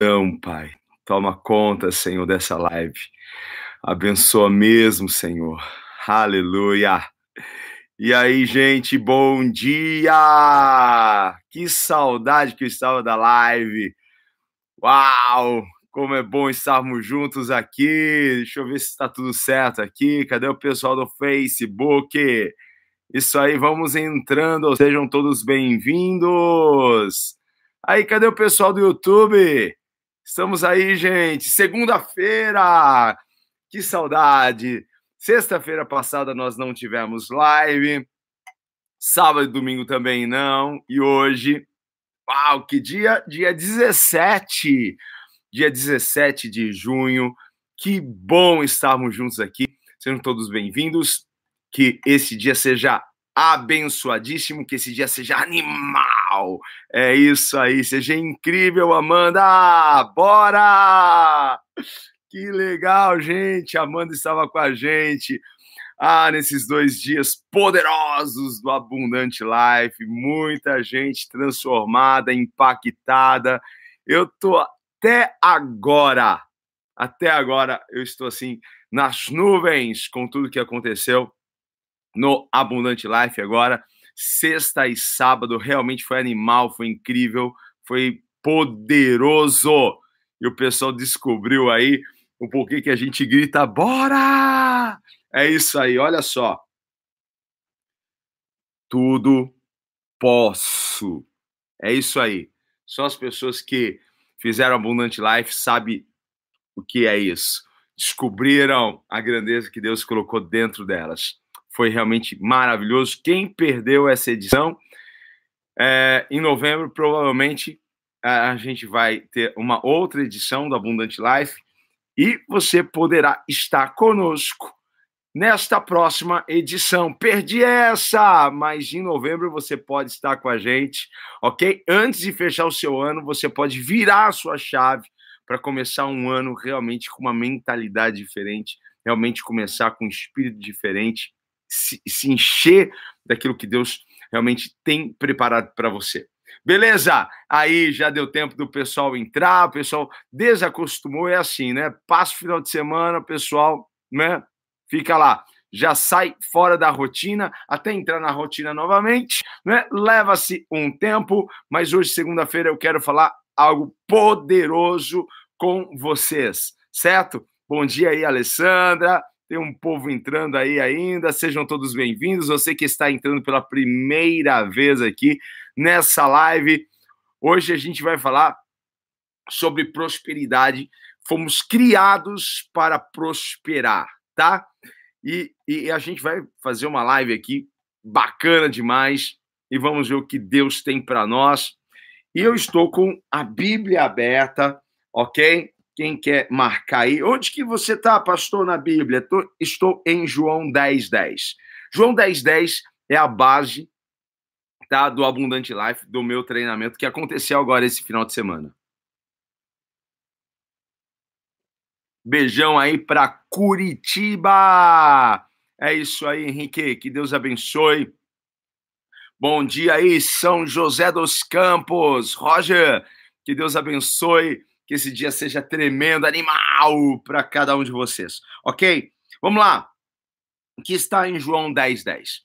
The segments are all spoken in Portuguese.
Então, Pai, toma conta, Senhor, dessa live. Abençoa mesmo, Senhor. Aleluia. E aí, gente, bom dia! Que saudade que eu estava da live. Uau! Como é bom estarmos juntos aqui. Deixa eu ver se está tudo certo aqui. Cadê o pessoal do Facebook? Isso aí, vamos entrando. Sejam todos bem-vindos. Aí, cadê o pessoal do YouTube? Estamos aí, gente. Segunda-feira. Que saudade. Sexta-feira passada nós não tivemos live. Sábado e domingo também não. E hoje, uau, que dia? Dia 17. Dia 17 de junho. Que bom estarmos juntos aqui. Sejam todos bem-vindos. Que esse dia seja abençoadíssimo, que esse dia seja animal. É isso aí, seja incrível, Amanda! Bora! Que legal, gente! Amanda estava com a gente. Ah, nesses dois dias poderosos do Abundante Life, muita gente transformada, impactada. Eu tô até agora, até agora, eu estou assim nas nuvens com tudo que aconteceu no Abundante Life agora. Sexta e sábado realmente foi animal, foi incrível, foi poderoso. E o pessoal descobriu aí o porquê que a gente grita: bora! É isso aí, olha só. Tudo posso. É isso aí. Só as pessoas que fizeram Abundante Life sabem o que é isso. Descobriram a grandeza que Deus colocou dentro delas foi realmente maravilhoso. Quem perdeu essa edição, é, em novembro, provavelmente a gente vai ter uma outra edição do Abundante Life e você poderá estar conosco nesta próxima edição. Perdi essa, mas em novembro você pode estar com a gente, ok? Antes de fechar o seu ano, você pode virar a sua chave para começar um ano realmente com uma mentalidade diferente, realmente começar com um espírito diferente se, se encher daquilo que Deus realmente tem preparado para você. Beleza? Aí já deu tempo do pessoal entrar, o pessoal desacostumou, é assim, né? Passa o final de semana, o pessoal, né? Fica lá, já sai fora da rotina, até entrar na rotina novamente, né? Leva-se um tempo, mas hoje, segunda-feira, eu quero falar algo poderoso com vocês, certo? Bom dia aí, Alessandra. Tem um povo entrando aí ainda. Sejam todos bem-vindos. Você que está entrando pela primeira vez aqui nessa live. Hoje a gente vai falar sobre prosperidade. Fomos criados para prosperar, tá? E, e a gente vai fazer uma live aqui bacana demais e vamos ver o que Deus tem para nós. E eu estou com a Bíblia aberta, ok? Quem quer marcar aí? Onde que você está, pastor, na Bíblia? Tô, estou em João 10, 10. João 10, 10 é a base tá, do Abundante Life, do meu treinamento, que aconteceu agora esse final de semana. Beijão aí para Curitiba! É isso aí, Henrique. Que Deus abençoe. Bom dia aí, São José dos Campos. Roger, que Deus abençoe que esse dia seja tremendo, animal para cada um de vocês, ok? Vamos lá. O que está em João 10, 10?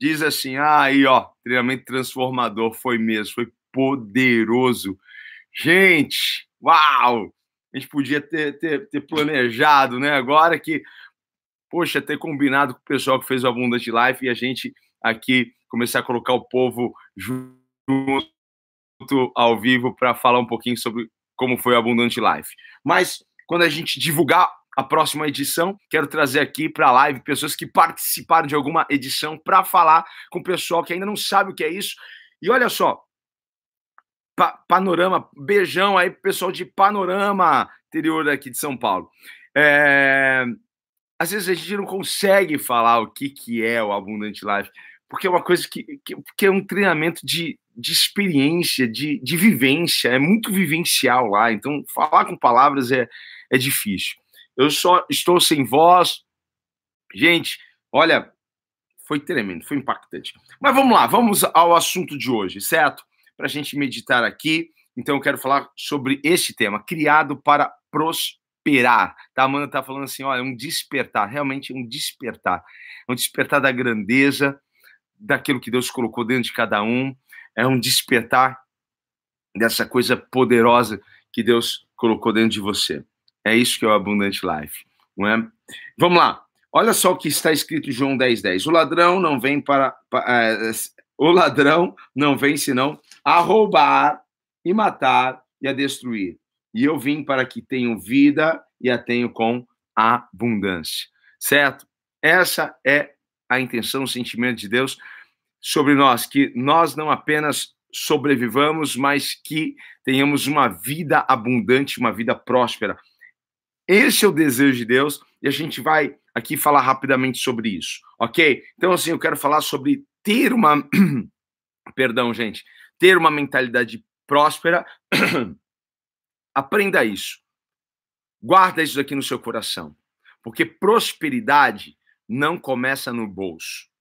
Diz assim: ah, aí, ó, treinamento transformador foi mesmo, foi poderoso. Gente, uau! A gente podia ter, ter, ter planejado, né? Agora que, poxa, ter combinado com o pessoal que fez o Abundant Life e a gente aqui começar a colocar o povo junto ao vivo para falar um pouquinho sobre como foi o Abundante Life. Mas quando a gente divulgar a próxima edição, quero trazer aqui para a live pessoas que participaram de alguma edição para falar com o pessoal que ainda não sabe o que é isso. E olha só, pa Panorama, beijão aí pro pessoal de Panorama, interior daqui de São Paulo. É... Às vezes a gente não consegue falar o que, que é o Abundante Life, porque é uma coisa que, que, é um treinamento de, de experiência, de, de vivência, é muito vivencial lá, então falar com palavras é, é difícil. Eu só estou sem voz. Gente, olha, foi tremendo, foi impactante. Mas vamos lá, vamos ao assunto de hoje, certo? Para a gente meditar aqui Então eu quero falar sobre este tema, criado para prosperar. Tá? Amanda está falando assim, olha, um despertar, realmente um despertar. Um despertar da grandeza, daquilo que Deus colocou dentro de cada um. É um despertar dessa coisa poderosa que Deus colocou dentro de você. É isso que é o Abundant Life. Não é? Vamos lá. Olha só o que está escrito em João 10, 10. O ladrão não vem para. para é, o ladrão não vem senão a roubar e matar e a destruir. E eu vim para que tenham vida e a tenham com abundância. Certo? Essa é a intenção, o sentimento de Deus sobre nós, que nós não apenas sobrevivamos, mas que tenhamos uma vida abundante, uma vida próspera. Esse é o desejo de Deus e a gente vai aqui falar rapidamente sobre isso, ok? Então, assim, eu quero falar sobre ter uma. Perdão, gente. Ter uma mentalidade próspera. Aprenda isso. Guarda isso aqui no seu coração. Porque prosperidade não começa no bolso.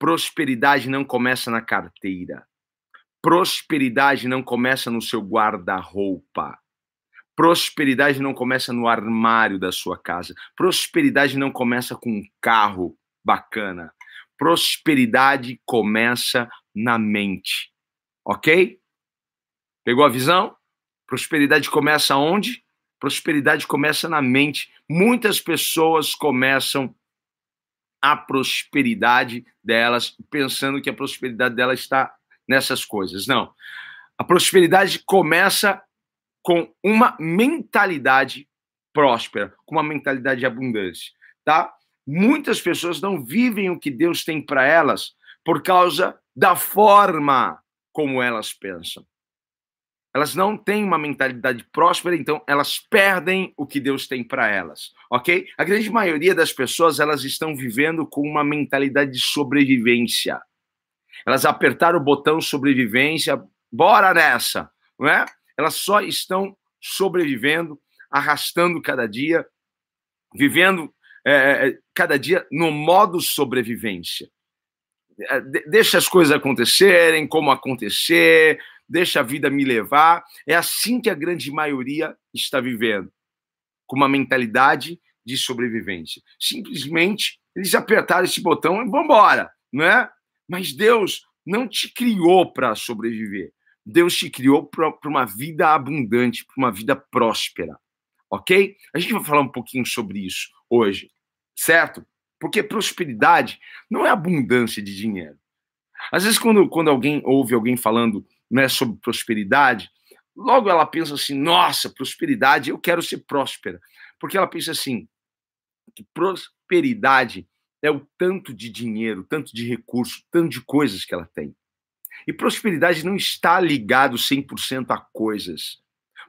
Prosperidade não começa na carteira. Prosperidade não começa no seu guarda-roupa. Prosperidade não começa no armário da sua casa. Prosperidade não começa com um carro bacana. Prosperidade começa na mente. Ok? Pegou a visão? Prosperidade começa onde? Prosperidade começa na mente. Muitas pessoas começam a prosperidade delas pensando que a prosperidade delas está nessas coisas. Não. A prosperidade começa com uma mentalidade próspera, com uma mentalidade de abundância, tá? Muitas pessoas não vivem o que Deus tem para elas por causa da forma como elas pensam. Elas não têm uma mentalidade próspera, então elas perdem o que Deus tem para elas, ok? A grande maioria das pessoas elas estão vivendo com uma mentalidade de sobrevivência. Elas apertaram o botão sobrevivência, bora nessa, não é? Elas só estão sobrevivendo, arrastando cada dia, vivendo é, cada dia no modo sobrevivência. Deixa as coisas acontecerem, como acontecer, deixa a vida me levar. É assim que a grande maioria está vivendo, com uma mentalidade de sobrevivência. Simplesmente eles apertaram esse botão e vão embora, não é? Mas Deus não te criou para sobreviver. Deus te criou para uma vida abundante, para uma vida próspera. Ok? A gente vai falar um pouquinho sobre isso hoje, certo? Porque prosperidade não é abundância de dinheiro. Às vezes, quando, quando alguém ouve alguém falando né, sobre prosperidade, logo ela pensa assim: nossa, prosperidade, eu quero ser próspera. Porque ela pensa assim: que prosperidade é o tanto de dinheiro, tanto de recurso, tanto de coisas que ela tem. E prosperidade não está ligado 100% a coisas.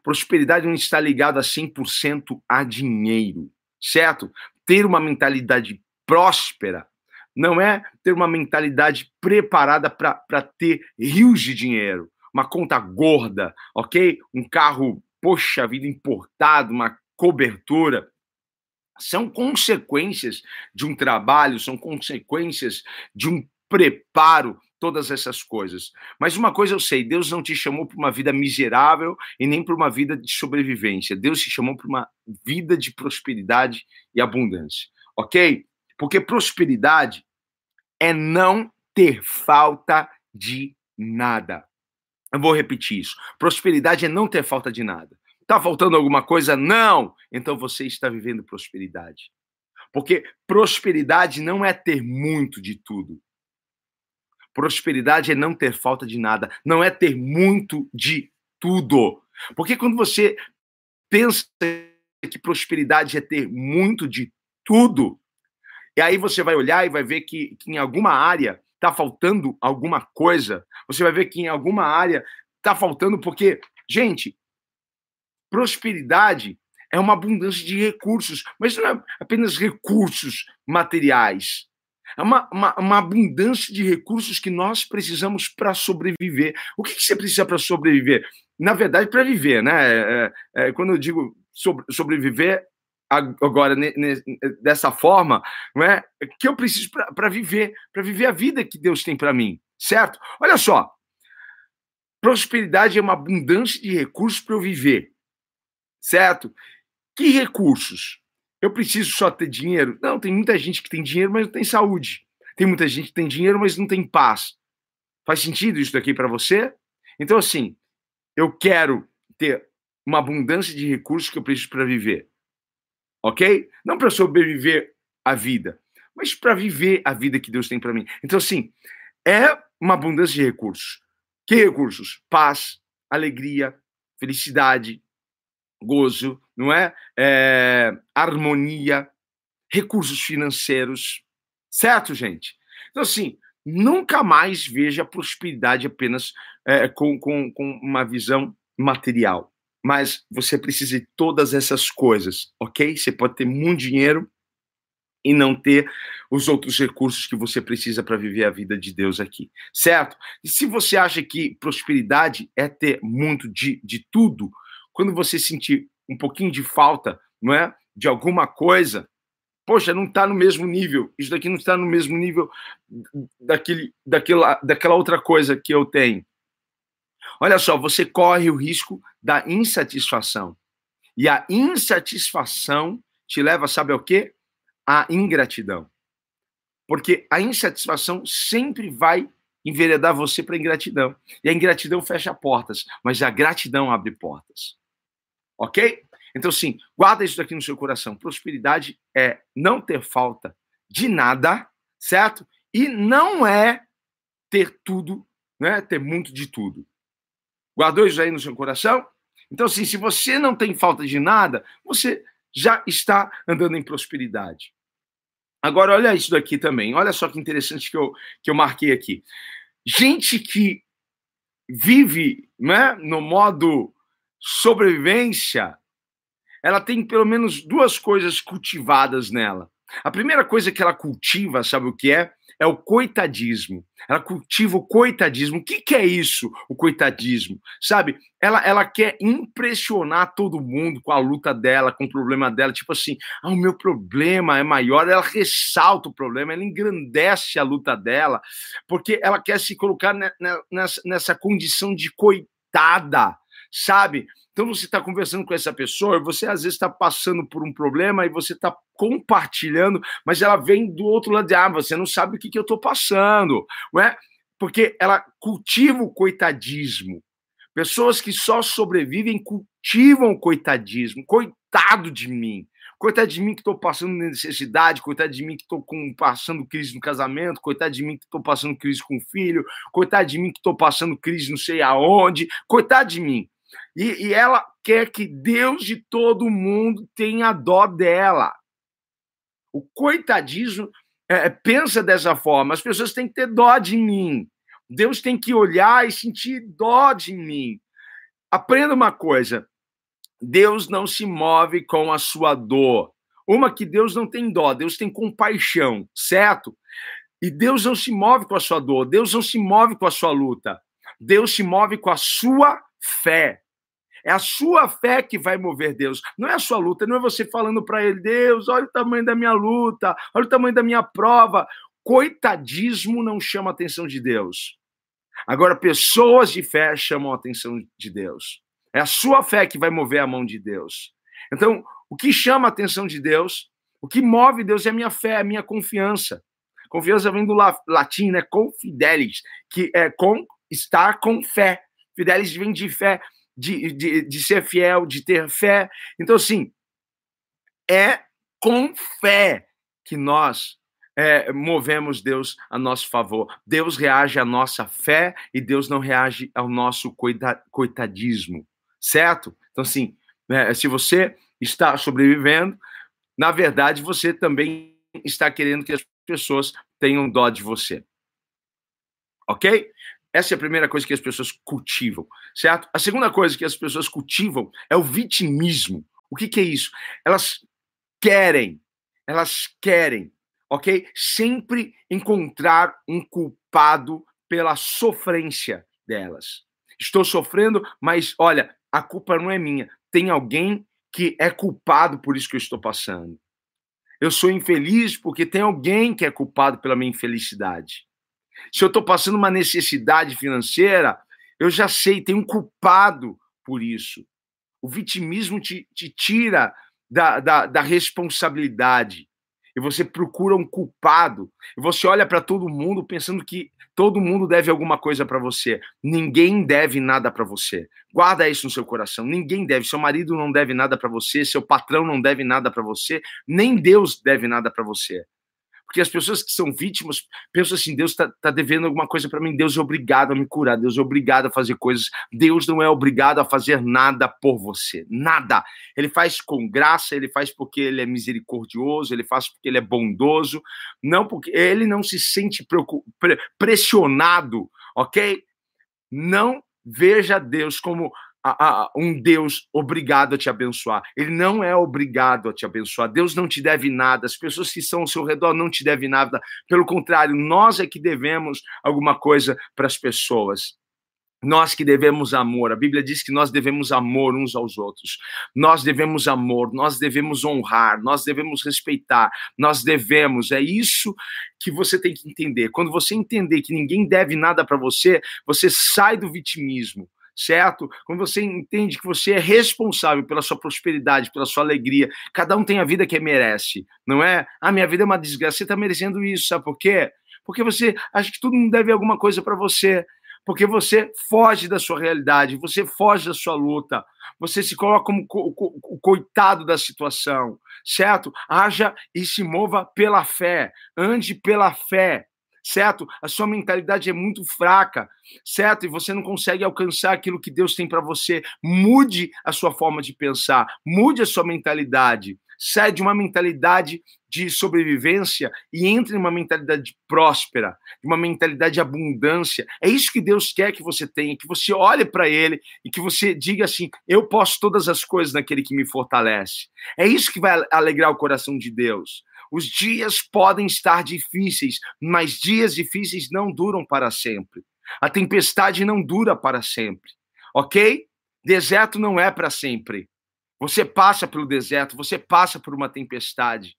Prosperidade não está ligado a 100% a dinheiro, certo? Ter uma mentalidade próspera não é ter uma mentalidade preparada para ter rios de dinheiro, uma conta gorda, ok? Um carro, poxa vida, importado, uma cobertura são consequências de um trabalho, são consequências de um preparo, todas essas coisas. Mas uma coisa eu sei: Deus não te chamou para uma vida miserável e nem para uma vida de sobrevivência. Deus te chamou para uma vida de prosperidade e abundância, ok? Porque prosperidade é não ter falta de nada. Eu vou repetir isso. Prosperidade é não ter falta de nada. Está faltando alguma coisa? Não! Então você está vivendo prosperidade. Porque prosperidade não é ter muito de tudo. Prosperidade é não ter falta de nada. Não é ter muito de tudo. Porque quando você pensa que prosperidade é ter muito de tudo, e aí você vai olhar e vai ver que, que em alguma área está faltando alguma coisa. Você vai ver que em alguma área está faltando, porque, gente, Prosperidade é uma abundância de recursos, mas não é apenas recursos materiais. É uma, uma, uma abundância de recursos que nós precisamos para sobreviver. O que, que você precisa para sobreviver? Na verdade, para viver, né? É, é, é, quando eu digo sobre, sobreviver, agora dessa forma, não é que eu preciso para viver, para viver a vida que Deus tem para mim, certo? Olha só, prosperidade é uma abundância de recursos para eu viver. Certo? Que recursos? Eu preciso só ter dinheiro? Não, tem muita gente que tem dinheiro, mas não tem saúde. Tem muita gente que tem dinheiro, mas não tem paz. Faz sentido isso daqui para você? Então, assim, eu quero ter uma abundância de recursos que eu preciso para viver. Ok? Não para sobreviver a vida, mas para viver a vida que Deus tem para mim. Então, assim, é uma abundância de recursos. Que recursos? Paz, alegria, felicidade, gozo, não é? é harmonia, recursos financeiros. Certo, gente? Então, assim, nunca mais veja a prosperidade apenas é, com, com, com uma visão material. Mas você precisa de todas essas coisas, ok? Você pode ter muito dinheiro e não ter os outros recursos que você precisa para viver a vida de Deus aqui, certo? E se você acha que prosperidade é ter muito de, de tudo, quando você sentir um pouquinho de falta, não é? De alguma coisa, poxa, não está no mesmo nível, isso daqui não está no mesmo nível daquele, daquela, daquela outra coisa que eu tenho. Olha só, você corre o risco da insatisfação. E a insatisfação te leva, sabe ao quê? A ingratidão. Porque a insatisfação sempre vai enveredar você para a ingratidão. E a ingratidão fecha portas, mas a gratidão abre portas. Ok? Então, sim, guarda isso aqui no seu coração. Prosperidade é não ter falta de nada, certo? E não é ter tudo, né? Ter muito de tudo. Guardou aí no seu coração? Então, assim, se você não tem falta de nada, você já está andando em prosperidade. Agora, olha isso daqui também. Olha só que interessante que eu, que eu marquei aqui. Gente que vive né, no modo sobrevivência, ela tem pelo menos duas coisas cultivadas nela. A primeira coisa que ela cultiva, sabe o que é? É o coitadismo. Ela cultiva o coitadismo. O que, que é isso, o coitadismo? Sabe? Ela, ela quer impressionar todo mundo com a luta dela, com o problema dela. Tipo assim, ah, o meu problema é maior. Ela ressalta o problema, ela engrandece a luta dela, porque ela quer se colocar nessa, nessa condição de coitada, sabe? Então você está conversando com essa pessoa, você às vezes está passando por um problema e você está compartilhando, mas ela vem do outro lado de ah, você não sabe o que, que eu estou passando, não é? Porque ela cultiva o coitadismo. Pessoas que só sobrevivem cultivam o coitadismo. Coitado de mim. Coitado de mim que estou passando necessidade, coitado de mim que estou passando crise no casamento, coitado de mim que estou passando crise com o filho, coitado de mim que estou passando crise não sei aonde, coitado de mim. E, e ela quer que Deus de todo mundo tenha dó dela. O coitadismo é, pensa dessa forma. As pessoas têm que ter dó de mim. Deus tem que olhar e sentir dó de mim. Aprenda uma coisa: Deus não se move com a sua dor. Uma que Deus não tem dó, Deus tem compaixão, certo? E Deus não se move com a sua dor, Deus não se move com a sua luta. Deus se move com a sua fé. É a sua fé que vai mover Deus. Não é a sua luta, não é você falando para ele, Deus, olha o tamanho da minha luta, olha o tamanho da minha prova. Coitadismo não chama a atenção de Deus. Agora, pessoas de fé chamam a atenção de Deus. É a sua fé que vai mover a mão de Deus. Então, o que chama a atenção de Deus, o que move Deus é a minha fé, a minha confiança. Confiança vem do latim, né? Confidelis, que é com estar com fé. Fidelis vem de fé de, de, de ser fiel, de ter fé. Então, assim, é com fé que nós é, movemos Deus a nosso favor. Deus reage à nossa fé e Deus não reage ao nosso coitadismo, certo? Então, assim, né, se você está sobrevivendo, na verdade, você também está querendo que as pessoas tenham dó de você. Ok? Essa é a primeira coisa que as pessoas cultivam, certo? A segunda coisa que as pessoas cultivam é o vitimismo. O que, que é isso? Elas querem, elas querem, ok? Sempre encontrar um culpado pela sofrência delas. Estou sofrendo, mas olha, a culpa não é minha. Tem alguém que é culpado por isso que eu estou passando. Eu sou infeliz porque tem alguém que é culpado pela minha infelicidade. Se eu estou passando uma necessidade financeira, Eu já sei, tem um culpado por isso. O vitimismo te, te tira da, da, da responsabilidade e você procura um culpado, e você olha para todo mundo pensando que todo mundo deve alguma coisa para você. Ninguém deve nada para você. Guarda isso no seu coração. Ninguém deve. Seu marido não deve nada para você, seu patrão não deve nada para você, nem Deus deve nada para você. Porque as pessoas que são vítimas pensam assim: Deus está tá devendo alguma coisa para mim, Deus é obrigado a me curar, Deus é obrigado a fazer coisas. Deus não é obrigado a fazer nada por você, nada. Ele faz com graça, ele faz porque ele é misericordioso, ele faz porque ele é bondoso, não porque ele não se sente pressionado, ok? Não veja Deus como a, a, um Deus obrigado a te abençoar. Ele não é obrigado a te abençoar. Deus não te deve nada. As pessoas que estão ao seu redor não te devem nada. Pelo contrário, nós é que devemos alguma coisa para as pessoas. Nós que devemos amor, a Bíblia diz que nós devemos amor uns aos outros. Nós devemos amor, nós devemos honrar, nós devemos respeitar, nós devemos. É isso que você tem que entender. Quando você entender que ninguém deve nada para você, você sai do vitimismo certo? Quando você entende que você é responsável pela sua prosperidade, pela sua alegria, cada um tem a vida que merece, não é? Ah, minha vida é uma desgraça, você está merecendo isso, sabe por quê? Porque você acha que todo mundo deve alguma coisa para você, porque você foge da sua realidade, você foge da sua luta, você se coloca como o coitado da situação, certo? Haja e se mova pela fé, ande pela fé, certo? A sua mentalidade é muito fraca, certo? E você não consegue alcançar aquilo que Deus tem para você. Mude a sua forma de pensar, mude a sua mentalidade. Sai de uma mentalidade de sobrevivência e entre numa mentalidade próspera, uma mentalidade de abundância. É isso que Deus quer que você tenha, que você olhe para Ele e que você diga assim: eu posso todas as coisas naquele que me fortalece. É isso que vai alegrar o coração de Deus. Os dias podem estar difíceis, mas dias difíceis não duram para sempre. A tempestade não dura para sempre, ok? Deserto não é para sempre. Você passa pelo deserto, você passa por uma tempestade.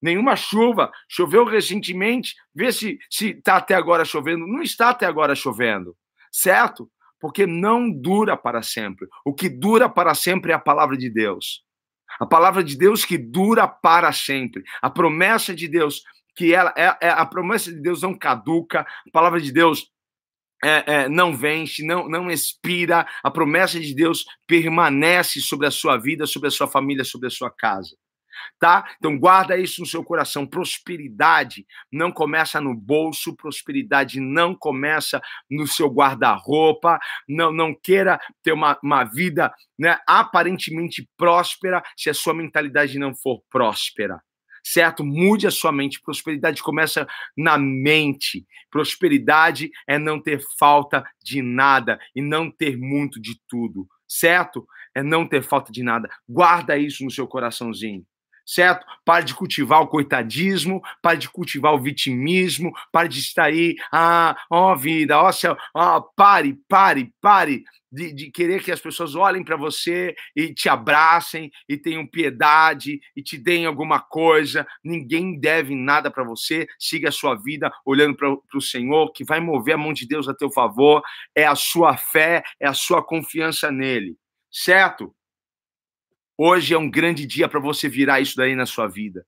Nenhuma chuva, choveu recentemente, vê se está até agora chovendo. Não está até agora chovendo, certo? Porque não dura para sempre. O que dura para sempre é a palavra de Deus. A palavra de Deus que dura para sempre. A promessa de Deus que ela é, é a promessa de Deus não caduca. A palavra de Deus é, é, não vence, não, não expira. A promessa de Deus permanece sobre a sua vida, sobre a sua família, sobre a sua casa tá? Então guarda isso no seu coração. Prosperidade não começa no bolso, prosperidade não começa no seu guarda-roupa. Não, não queira ter uma, uma vida né, aparentemente próspera se a sua mentalidade não for próspera certo? Mude a sua mente. Prosperidade começa na mente. Prosperidade é não ter falta de nada e não ter muito de tudo, certo? É não ter falta de nada. Guarda isso no seu coraçãozinho certo? Pare de cultivar o coitadismo, pare de cultivar o vitimismo, pare de estar aí, ah, ó vida, ó céu, ó, pare, pare, pare de, de querer que as pessoas olhem para você e te abracem e tenham piedade e te deem alguma coisa. Ninguém deve nada para você. Siga a sua vida olhando para o Senhor, que vai mover a mão de Deus a teu favor. É a sua fé, é a sua confiança nele, certo? Hoje é um grande dia para você virar isso daí na sua vida.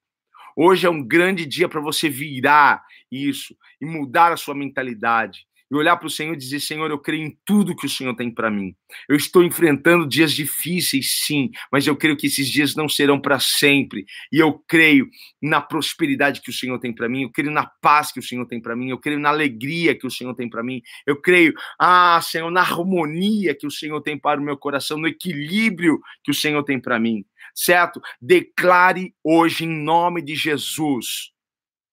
Hoje é um grande dia para você virar isso e mudar a sua mentalidade e olhar para o Senhor e dizer: Senhor, eu creio em tudo que o Senhor tem para mim. Eu estou enfrentando dias difíceis, sim, mas eu creio que esses dias não serão para sempre. E eu creio na prosperidade que o Senhor tem para mim, eu creio na paz que o Senhor tem para mim, eu creio na alegria que o Senhor tem para mim, eu creio, ah, Senhor, na harmonia que o Senhor tem para o meu coração, no equilíbrio que o Senhor tem para mim, certo? Declare hoje, em nome de Jesus,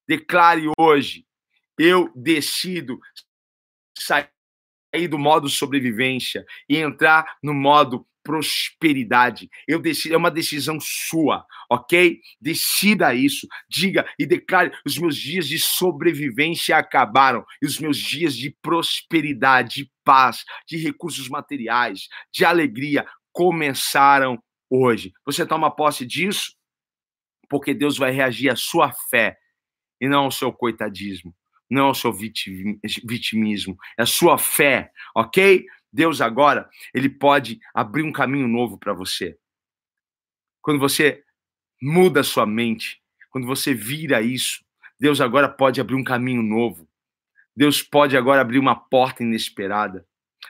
declare hoje. Eu decido sair do modo sobrevivência e entrar no modo prosperidade. Eu decido, é uma decisão sua, ok? Decida isso, diga e declare: os meus dias de sobrevivência acabaram e os meus dias de prosperidade, de paz, de recursos materiais, de alegria começaram hoje. Você toma posse disso? Porque Deus vai reagir à sua fé e não ao seu coitadismo não é o seu vitimismo, é a sua fé, ok? Deus agora, ele pode abrir um caminho novo para você. Quando você muda a sua mente, quando você vira isso, Deus agora pode abrir um caminho novo. Deus pode agora abrir uma porta inesperada.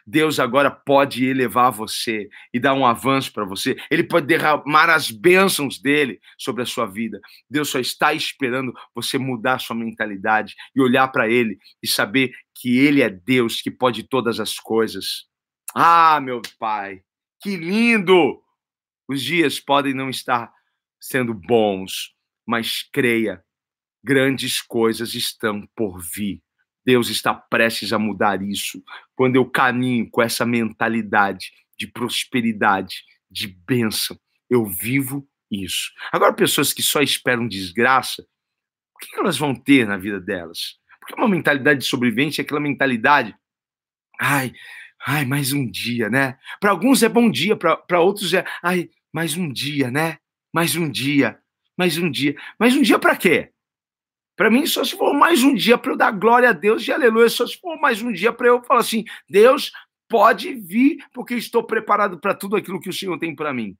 Deus agora pode elevar você e dar um avanço para você. Ele pode derramar as bênçãos dele sobre a sua vida. Deus só está esperando você mudar sua mentalidade e olhar para ele e saber que ele é Deus que pode todas as coisas. Ah, meu pai, que lindo! Os dias podem não estar sendo bons, mas creia, grandes coisas estão por vir. Deus está prestes a mudar isso. Quando eu caminho com essa mentalidade de prosperidade, de bênção, eu vivo isso. Agora, pessoas que só esperam desgraça, o que elas vão ter na vida delas? Porque uma mentalidade de sobrevivência é aquela mentalidade. Ai, ai, mais um dia, né? Para alguns é bom dia, para outros é, ai, mais um dia, né? Mais um dia, mais um dia. Mais um dia para quê? Para mim, só se for mais um dia para eu dar glória a Deus e aleluia, só se for mais um dia para eu falar assim: Deus pode vir, porque estou preparado para tudo aquilo que o Senhor tem para mim.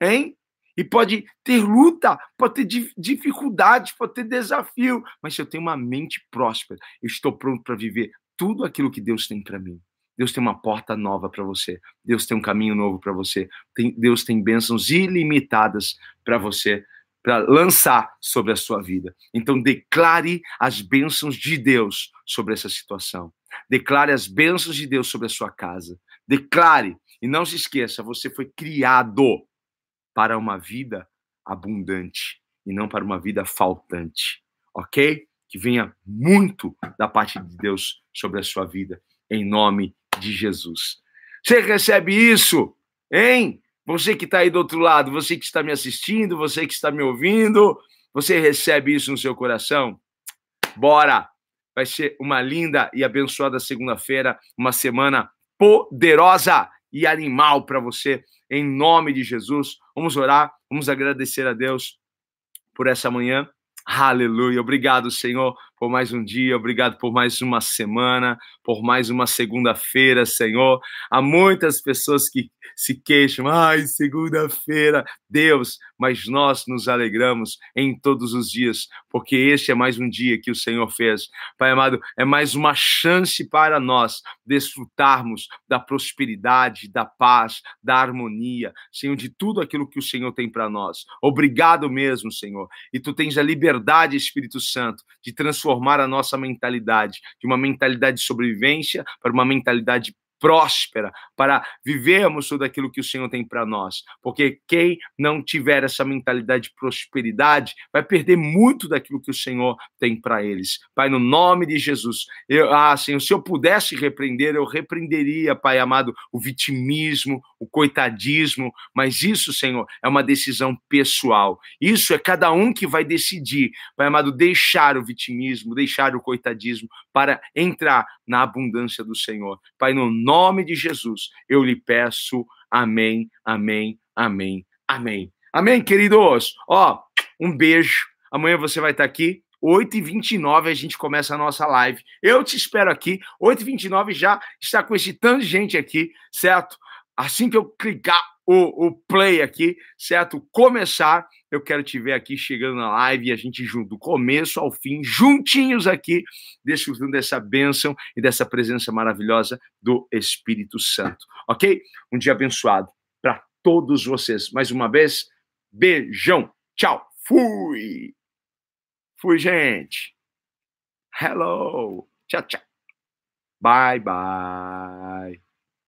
Hein? E pode ter luta, pode ter dificuldade, pode ter desafio, mas se eu tenho uma mente próspera, eu estou pronto para viver tudo aquilo que Deus tem para mim. Deus tem uma porta nova para você. Deus tem um caminho novo para você. Tem, Deus tem bênçãos ilimitadas para você para lançar sobre a sua vida. Então, declare as bênçãos de Deus sobre essa situação. Declare as bênçãos de Deus sobre a sua casa. Declare. E não se esqueça, você foi criado para uma vida abundante e não para uma vida faltante. Ok? Que venha muito da parte de Deus sobre a sua vida, em nome de Jesus. Você recebe isso? Hein? Você que está aí do outro lado, você que está me assistindo, você que está me ouvindo, você recebe isso no seu coração? Bora! Vai ser uma linda e abençoada segunda-feira, uma semana poderosa e animal para você, em nome de Jesus. Vamos orar, vamos agradecer a Deus por essa manhã. Aleluia. Obrigado, Senhor, por mais um dia, obrigado por mais uma semana, por mais uma segunda-feira, Senhor. Há muitas pessoas que se queixam, ai, segunda-feira, Deus, mas nós nos alegramos em todos os dias, porque este é mais um dia que o Senhor fez. Pai amado, é mais uma chance para nós desfrutarmos da prosperidade, da paz, da harmonia, Senhor, de tudo aquilo que o Senhor tem para nós. Obrigado mesmo, Senhor. E tu tens a liberdade, Espírito Santo, de transformar a nossa mentalidade de uma mentalidade de sobrevivência para uma mentalidade próspera, para vivermos tudo aquilo que o Senhor tem para nós. Porque quem não tiver essa mentalidade de prosperidade vai perder muito daquilo que o Senhor tem para eles. Pai, no nome de Jesus, eu, ah, Senhor, se eu pudesse repreender, eu repreenderia, Pai amado, o vitimismo, o coitadismo, mas isso, Senhor, é uma decisão pessoal. Isso é cada um que vai decidir, Pai amado, deixar o vitimismo, deixar o coitadismo para entrar na abundância do Senhor. Pai, no nome de Jesus, eu lhe peço. Amém, amém, amém, amém. Amém, queridos? Ó, um beijo. Amanhã você vai estar aqui. 8h29 a gente começa a nossa live. Eu te espero aqui. 8h29 já está com esse tanto de gente aqui, certo? Assim que eu clicar o, o play aqui, certo? Começar, eu quero te ver aqui chegando na live e a gente junto, do começo ao fim, juntinhos aqui, desfrutando dessa bênção e dessa presença maravilhosa do Espírito Santo, ok? Um dia abençoado para todos vocês. Mais uma vez, beijão, tchau, fui! Fui, gente! Hello! Tchau, tchau! Bye, bye!